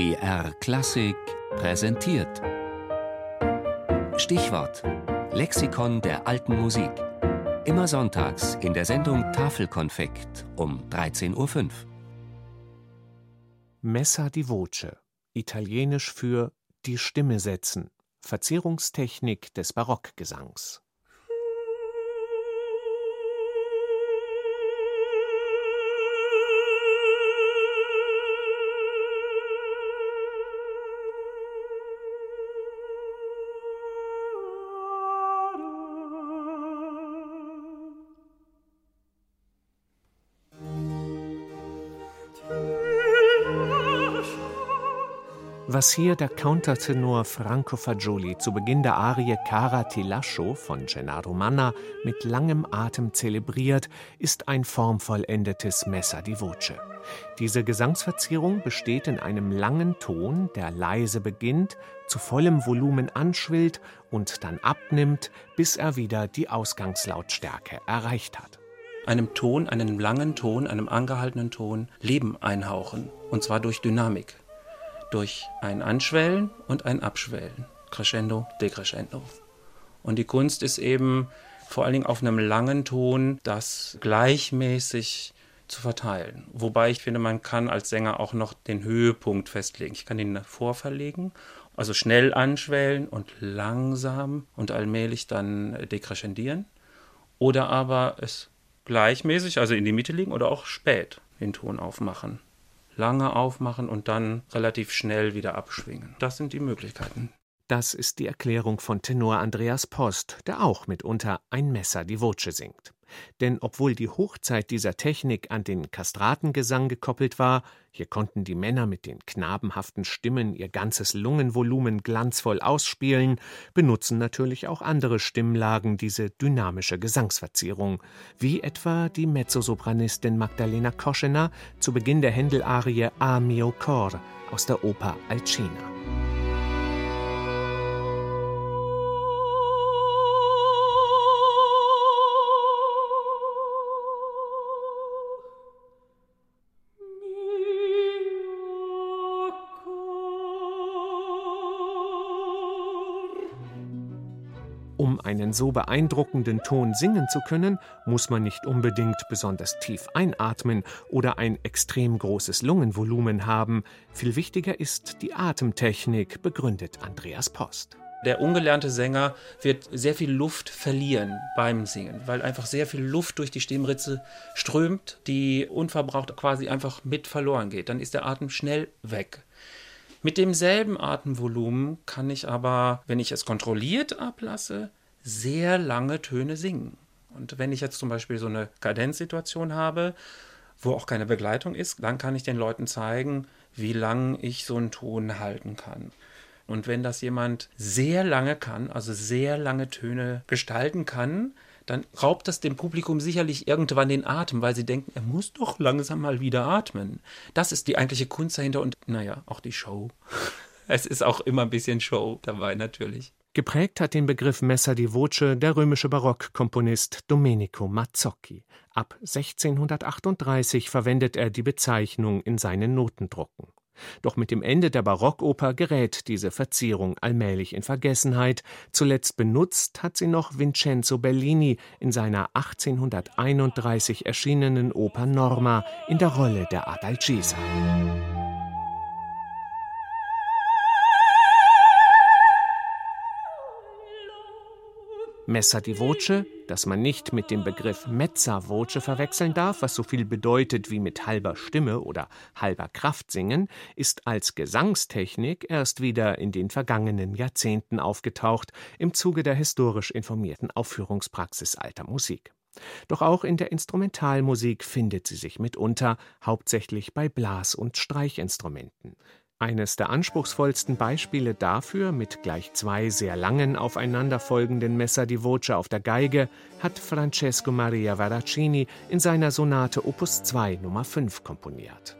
BR Klassik präsentiert. Stichwort: Lexikon der alten Musik. Immer sonntags in der Sendung Tafelkonfekt um 13.05 Uhr. Messa di voce, italienisch für die Stimme setzen, Verzierungstechnik des Barockgesangs. Was hier der Countertenor Franco Fagioli zu Beginn der Arie Cara ti lascio von Gennaro Manna mit langem Atem zelebriert, ist ein formvollendetes Messa di voce. Diese Gesangsverzierung besteht in einem langen Ton, der leise beginnt, zu vollem Volumen anschwillt und dann abnimmt, bis er wieder die Ausgangslautstärke erreicht hat. Einem Ton, einem langen Ton, einem angehaltenen Ton Leben einhauchen, und zwar durch Dynamik durch ein Anschwellen und ein Abschwellen. Crescendo, Decrescendo. Und die Kunst ist eben vor allen Dingen auf einem langen Ton das gleichmäßig zu verteilen. Wobei ich finde, man kann als Sänger auch noch den Höhepunkt festlegen. Ich kann ihn vorverlegen, also schnell anschwellen und langsam und allmählich dann dekrescendieren. Oder aber es gleichmäßig, also in die Mitte legen oder auch spät den Ton aufmachen lange aufmachen und dann relativ schnell wieder abschwingen. Das sind die Möglichkeiten. Das ist die Erklärung von Tenor Andreas Post, der auch mitunter ein Messer die Voce singt. Denn obwohl die Hochzeit dieser Technik an den Kastratengesang gekoppelt war, hier konnten die Männer mit den knabenhaften Stimmen ihr ganzes Lungenvolumen glanzvoll ausspielen, benutzen natürlich auch andere Stimmlagen diese dynamische Gesangsverzierung, wie etwa die Mezzosopranistin Magdalena Koschener zu Beginn der Händel-Arie A mio cor aus der Oper Alcina. Um einen so beeindruckenden Ton singen zu können, muss man nicht unbedingt besonders tief einatmen oder ein extrem großes Lungenvolumen haben. Viel wichtiger ist die Atemtechnik, begründet Andreas Post. Der ungelernte Sänger wird sehr viel Luft verlieren beim Singen, weil einfach sehr viel Luft durch die Stimmritze strömt, die unverbraucht quasi einfach mit verloren geht. Dann ist der Atem schnell weg. Mit demselben Atemvolumen kann ich aber, wenn ich es kontrolliert ablasse, sehr lange Töne singen. Und wenn ich jetzt zum Beispiel so eine Kadenzsituation habe, wo auch keine Begleitung ist, dann kann ich den Leuten zeigen, wie lang ich so einen Ton halten kann. Und wenn das jemand sehr lange kann, also sehr lange Töne gestalten kann, dann raubt das dem Publikum sicherlich irgendwann den Atem, weil sie denken, er muss doch langsam mal wieder atmen. Das ist die eigentliche Kunst dahinter und naja, auch die Show. Es ist auch immer ein bisschen Show dabei natürlich. Geprägt hat den Begriff Messa di Voce der römische Barockkomponist Domenico Mazzocchi. Ab 1638 verwendet er die Bezeichnung in seinen Notendrucken. Doch mit dem Ende der Barockoper gerät diese Verzierung allmählich in Vergessenheit. Zuletzt benutzt hat sie noch Vincenzo Bellini in seiner 1831 erschienenen Oper Norma in der Rolle der Adalgisa. Messa di Voce, das man nicht mit dem Begriff Mezza Voce verwechseln darf, was so viel bedeutet wie mit halber Stimme oder halber Kraft singen, ist als Gesangstechnik erst wieder in den vergangenen Jahrzehnten aufgetaucht im Zuge der historisch informierten Aufführungspraxis alter Musik. Doch auch in der Instrumentalmusik findet sie sich mitunter, hauptsächlich bei Blas- und Streichinstrumenten. Eines der anspruchsvollsten Beispiele dafür, mit gleich zwei sehr langen aufeinanderfolgenden Messer di Voce auf der Geige, hat Francesco Maria Veracini in seiner Sonate Opus 2 Nummer 5 komponiert.